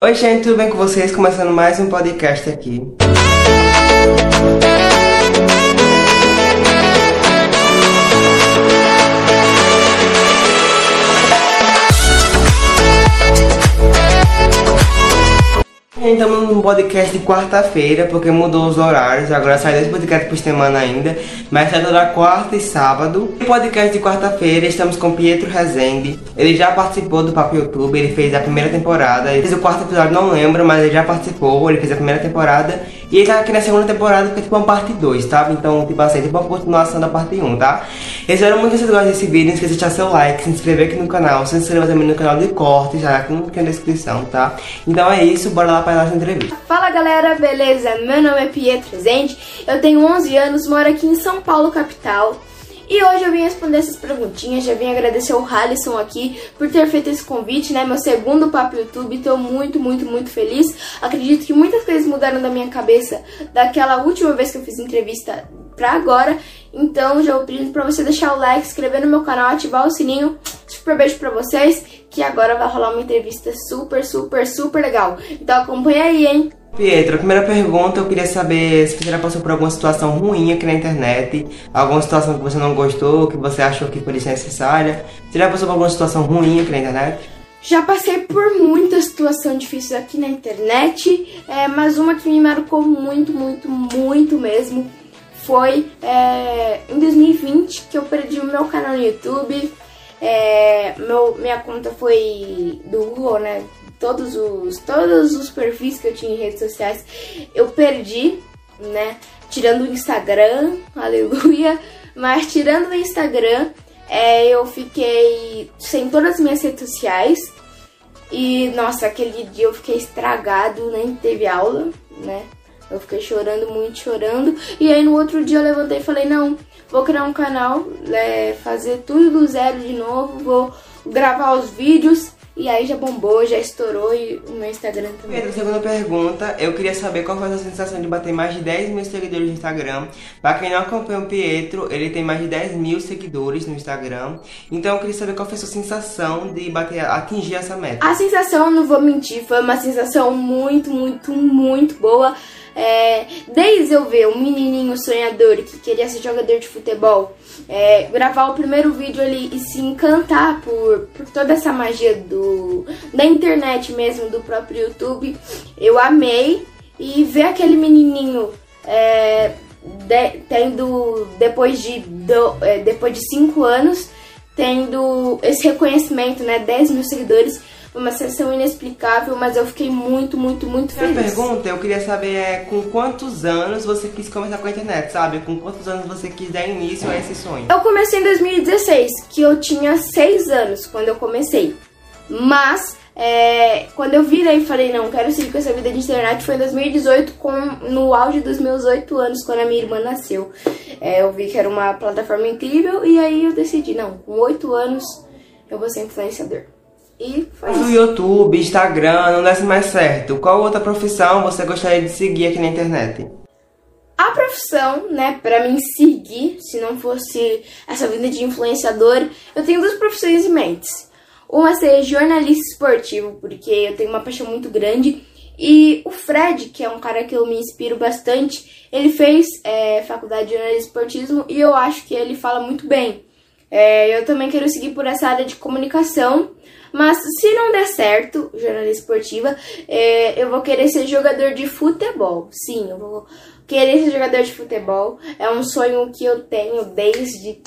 Oi, gente, tudo bem com vocês? Começando mais um podcast aqui. Estamos num podcast de quarta-feira, porque mudou os horários. Agora sai dois podcasts por semana ainda, mas sai toda quarta e sábado. No podcast de quarta-feira, estamos com Pietro Rezende. Ele já participou do Papo YouTube, ele fez a primeira temporada. Ele fez o quarto episódio, não lembro, mas ele já participou. Ele fez a primeira temporada. E ele tá aqui na segunda temporada, que é tipo uma parte 2, tá? Então, tipo assim, tipo uma continuação da parte 1, tá? Eu espero muito que vocês gostem desse vídeo. Não esqueça de deixar seu like, se inscrever aqui no canal, se inscrever também no canal de cortes, já aqui na descrição, tá? Então é isso, bora lá para a nossa entrevista. Fala galera, beleza? Meu nome é Pietro Rezende, eu tenho 11 anos, moro aqui em São Paulo, capital. E hoje eu vim responder essas perguntinhas, já vim agradecer o Halisson aqui por ter feito esse convite, né? Meu segundo papo YouTube, tô muito, muito, muito feliz. Acredito que muitas coisas mudaram da minha cabeça daquela última vez que eu fiz entrevista pra agora. Então já pedindo pra você deixar o like, inscrever no meu canal, ativar o sininho. Super beijo pra vocês, que agora vai rolar uma entrevista super, super, super legal. Então acompanha aí, hein? Pietro, a primeira pergunta eu queria saber se você já passou por alguma situação ruim aqui na internet, alguma situação que você não gostou, que você achou que foi desnecessária. Você já passou por alguma situação ruim aqui na internet? Já passei por muita situação difícil aqui na internet, é, mas uma que me marcou muito, muito, muito mesmo foi é, em 2020 que eu perdi o meu canal no YouTube. É, meu, minha conta foi do Google, né? Todos os, todos os perfis que eu tinha em redes sociais eu perdi, né? Tirando o Instagram, aleluia. Mas tirando o Instagram, é, eu fiquei sem todas as minhas redes sociais. E nossa, aquele dia eu fiquei estragado, nem teve aula, né? Eu fiquei chorando, muito chorando. E aí no outro dia eu levantei e falei, não, vou criar um canal, é, fazer tudo do zero de novo, vou gravar os vídeos. E aí já bombou, já estourou e o meu Instagram também. Pedro, segunda pergunta, eu queria saber qual foi a sensação de bater mais de 10 mil seguidores no Instagram. Pra quem não acompanha o Pietro, ele tem mais de 10 mil seguidores no Instagram. Então eu queria saber qual foi a sua sensação de bater, atingir essa meta. A sensação, não vou mentir, foi uma sensação muito, muito, muito boa. É, desde eu ver um menininho sonhador que queria ser jogador de futebol, é, gravar o primeiro vídeo ali e se encantar por, por toda essa magia do, da internet mesmo, do próprio YouTube, eu amei. E ver aquele menininho é, de, tendo, depois de, do, é, depois de 5 anos, tendo esse reconhecimento, né, 10 mil seguidores, foi uma sensação inexplicável, mas eu fiquei muito, muito, muito feliz. A pergunta eu queria saber é com quantos anos você quis começar com a internet, sabe? Com quantos anos você quis dar início a esse sonho? Eu comecei em 2016, que eu tinha 6 anos quando eu comecei. Mas é, quando eu virei e falei, não, quero seguir com essa vida de internet, foi em 2018, com, no auge dos meus 8 anos, quando a minha irmã nasceu. É, eu vi que era uma plataforma incrível e aí eu decidi, não, com 8 anos eu vou ser influenciador. E foi No isso. YouTube, Instagram, não desse mais certo. Qual outra profissão você gostaria de seguir aqui na internet? A profissão, né, pra mim seguir, se não fosse essa vida de influenciador, eu tenho duas profissões em mente. Uma seria jornalista esportivo, porque eu tenho uma paixão muito grande. E o Fred, que é um cara que eu me inspiro bastante, ele fez é, faculdade de jornalismo esportivo e eu acho que ele fala muito bem. É, eu também quero seguir por essa área de comunicação, mas se não der certo, jornalista esportiva, é, eu vou querer ser jogador de futebol. Sim, eu vou querer ser jogador de futebol. É um sonho que eu tenho desde,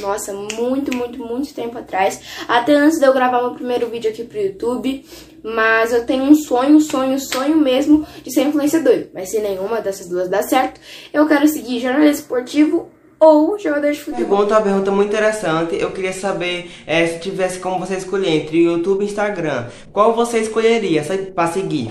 nossa, muito, muito, muito tempo atrás. Até antes de eu gravar meu primeiro vídeo aqui pro YouTube. Mas eu tenho um sonho, sonho, sonho mesmo de ser influenciador. Mas se nenhuma dessas duas dá certo, eu quero seguir jornalismo esportivo ou jogador de futebol. Pergunta uma pergunta muito interessante. Eu queria saber é, se tivesse como você escolher entre YouTube e Instagram, qual você escolheria para seguir?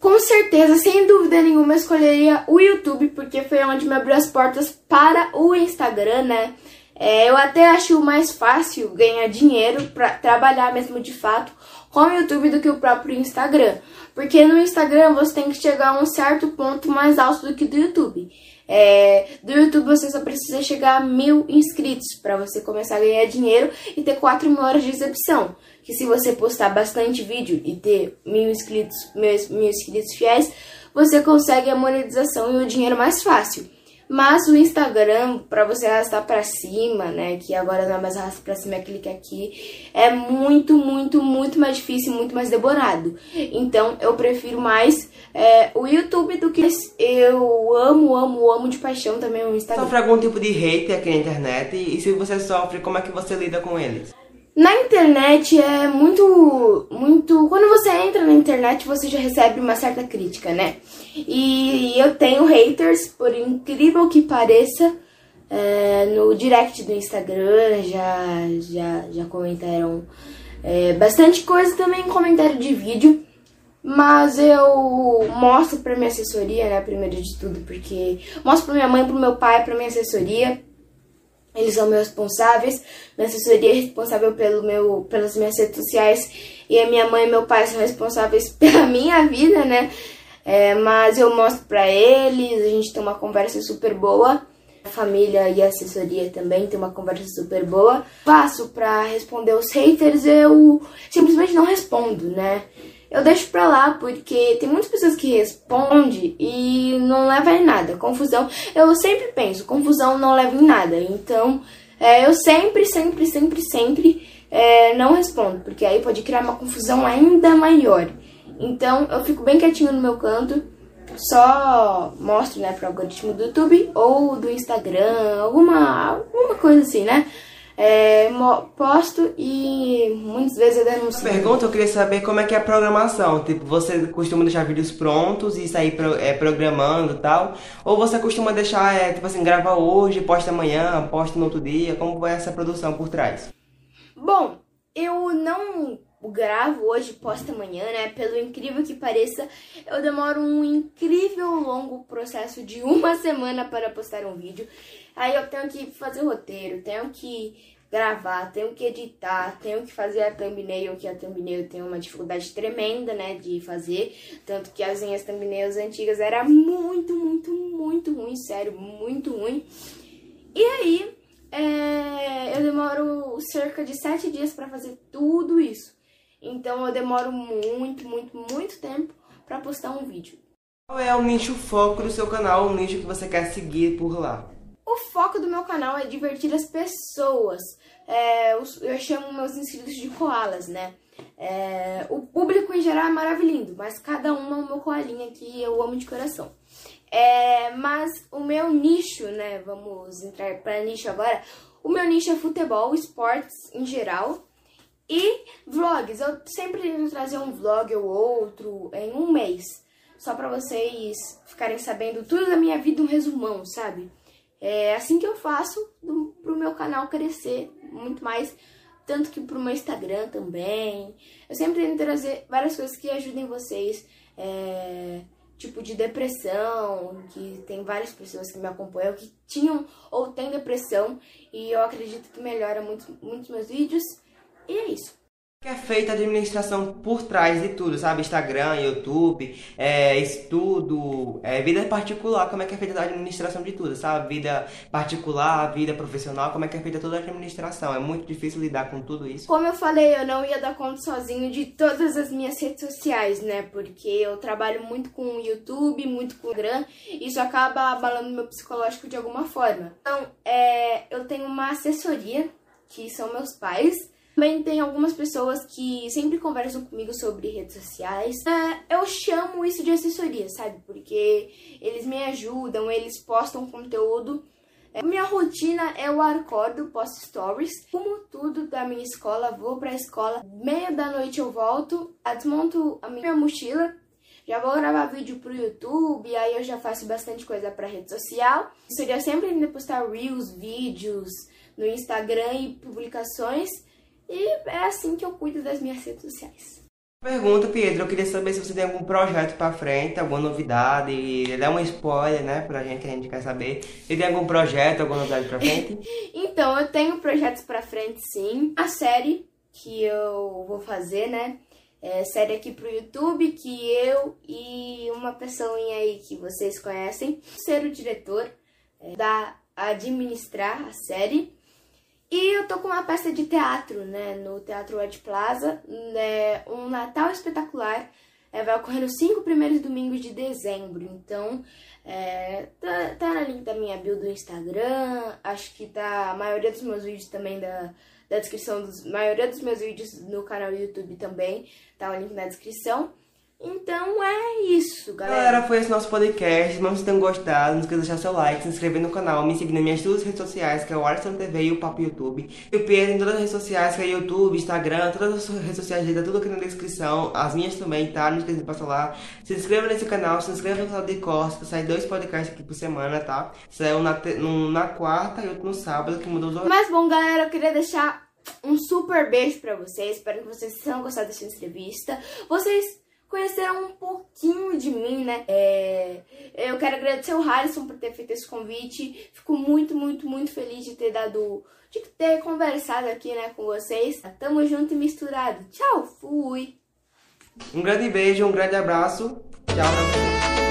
Com certeza, sem dúvida nenhuma, eu escolheria o YouTube, porque foi onde me abriu as portas para o Instagram, né? É, eu até acho mais fácil ganhar dinheiro para trabalhar mesmo de fato com o YouTube do que o próprio Instagram. Porque no Instagram você tem que chegar a um certo ponto mais alto do que do YouTube. É, do YouTube você só precisa chegar a mil inscritos para você começar a ganhar dinheiro e ter 4 mil horas de exibição. que se você postar bastante vídeo e ter mil inscritos, mil, mil inscritos fiéis, você consegue a monetização e o dinheiro mais fácil. Mas o Instagram, para você arrastar para cima, né, que agora não é mais arrasta para cima, é clique aqui, é muito, muito, muito mais difícil, muito mais demorado. Então, eu prefiro mais é, o YouTube do que eu amo, amo, amo de paixão também o Instagram. Sofre algum tipo de hate aqui na internet e se você sofre, como é que você lida com eles? Na internet é muito, muito. Quando você entra na internet, você já recebe uma certa crítica, né? E eu tenho haters, por incrível que pareça, é, no direct do Instagram já, já, já comentaram é, bastante coisa também em comentário de vídeo. Mas eu mostro pra minha assessoria, né? Primeiro de tudo, porque mostro pra minha mãe, pro meu pai, pra minha assessoria eles são meus responsáveis. Minha assessoria é responsável pelo meu, pelas minhas redes sociais. E a minha mãe e meu pai são responsáveis pela minha vida, né? É, mas eu mostro pra eles, a gente tem uma conversa super boa. A família e a assessoria também tem uma conversa super boa. Faço pra responder os haters, eu simplesmente não respondo, né? Eu deixo pra lá, porque tem muitas pessoas que respondem e não leva em nada. Confusão, eu sempre penso, confusão não leva em nada. Então, é, eu sempre, sempre, sempre, sempre é, não respondo, porque aí pode criar uma confusão ainda maior. Então, eu fico bem quietinho no meu canto, só mostro, né, pro algoritmo do YouTube ou do Instagram, alguma, alguma coisa assim, né? É, posto e muitas vezes eu denuncio. Pergunta, eu queria saber como é que é a programação. Tipo, você costuma deixar vídeos prontos e sair pro, é, programando e tal? Ou você costuma deixar, é, tipo assim, gravar hoje, posta amanhã, posta no outro dia? Como é essa produção por trás? Bom, eu não gravo hoje, posto amanhã, né? Pelo incrível que pareça, eu demoro um incrível longo processo de uma semana para postar um vídeo. Aí eu tenho que fazer o roteiro, tenho que gravar, tenho que editar, tenho que fazer a thumbnail, que a thumbnail tem uma dificuldade tremenda, né, de fazer, tanto que as minhas thumbnails antigas era muito, muito, muito ruim, sério, muito ruim. E aí, é, eu demoro cerca de sete dias para fazer tudo isso. Então eu demoro muito, muito, muito tempo para postar um vídeo. Qual é o nicho foco do seu canal, o nicho que você quer seguir por lá? O foco do meu canal é divertir as pessoas. É, eu chamo meus inscritos de koalas, né? É, o público em geral é maravilhoso, mas cada um é o meu koalinha que eu amo de coração. É, mas o meu nicho, né? Vamos entrar para nicho agora. O meu nicho é futebol, esportes em geral e vlogs. Eu sempre tento trazer um vlog ou outro em um mês, só para vocês ficarem sabendo tudo da minha vida, um resumão, sabe? É assim que eu faço do, pro meu canal crescer muito mais, tanto que pro meu Instagram também. Eu sempre tento trazer várias coisas que ajudem vocês, é, tipo de depressão, que tem várias pessoas que me acompanham que tinham ou têm depressão e eu acredito que melhora muito, muito meus vídeos. E é isso que é feita a administração por trás de tudo, sabe? Instagram, YouTube, é, estudo, é, vida particular, como é que é feita a administração de tudo, sabe? Vida particular, vida profissional, como é que é feita toda a administração. É muito difícil lidar com tudo isso. Como eu falei, eu não ia dar conta sozinho de todas as minhas redes sociais, né? Porque eu trabalho muito com o YouTube, muito com o Instagram, e isso acaba abalando meu psicológico de alguma forma. Então, é, eu tenho uma assessoria, que são meus pais, também tem algumas pessoas que sempre conversam comigo sobre redes sociais. É, eu chamo isso de assessoria, sabe? Porque eles me ajudam, eles postam conteúdo. É, minha rotina é o acordo, posto stories. Como tudo da minha escola, vou pra escola. Meia da noite eu volto, desmonto a minha mochila. Já vou gravar vídeo pro YouTube, aí eu já faço bastante coisa pra rede social. Seria sempre ainda postar reels, vídeos no Instagram e publicações. E é assim que eu cuido das minhas redes sociais. Pergunta, Pedro, eu queria saber se você tem algum projeto pra frente, alguma novidade, dá uma spoiler, né, pra gente que a gente quer saber. Se tem algum projeto, alguma novidade pra frente? então, eu tenho projetos pra frente sim. A série que eu vou fazer, né, é série aqui pro YouTube, que eu e uma pessoinha aí que vocês conhecem, ser o diretor, é, da administrar a série. E eu tô com uma peça de teatro, né, no Teatro Ed Plaza, né, um Natal espetacular. É, vai ocorrer nos cinco primeiros domingos de dezembro. Então, é, tá, tá na link da minha bio do Instagram. Acho que tá a maioria dos meus vídeos também da, da descrição dos maioria dos meus vídeos no canal do YouTube também. Tá o link na descrição. Então é isso, galera. Galera, foi esse nosso podcast. Espero que vocês tenham gostado. Não esqueça de deixar seu like, se inscrever no canal, me seguir nas minhas duas redes sociais, que é o Alisson TV e o Papo YouTube. E o Pedro em todas as redes sociais, que é YouTube, Instagram, todas as redes sociais dele, tá tudo aqui na descrição. As minhas também, tá? Não esqueça de passar lá. Se inscreva nesse canal, se inscreva no canal de Costa, que sai dois podcasts aqui por semana, tá? Saiu na, um na quarta e outro no sábado, que mudou os horários. Mas bom, galera, eu queria deixar um super beijo pra vocês. Espero que vocês tenham gostado dessa entrevista. Vocês conheceram um pouquinho de mim, né? É, eu quero agradecer o Harrison por ter feito esse convite. Fico muito, muito, muito feliz de ter dado. de ter conversado aqui, né, com vocês. Tamo junto e misturado. Tchau, fui! Um grande beijo, um grande abraço. Tchau pra vocês.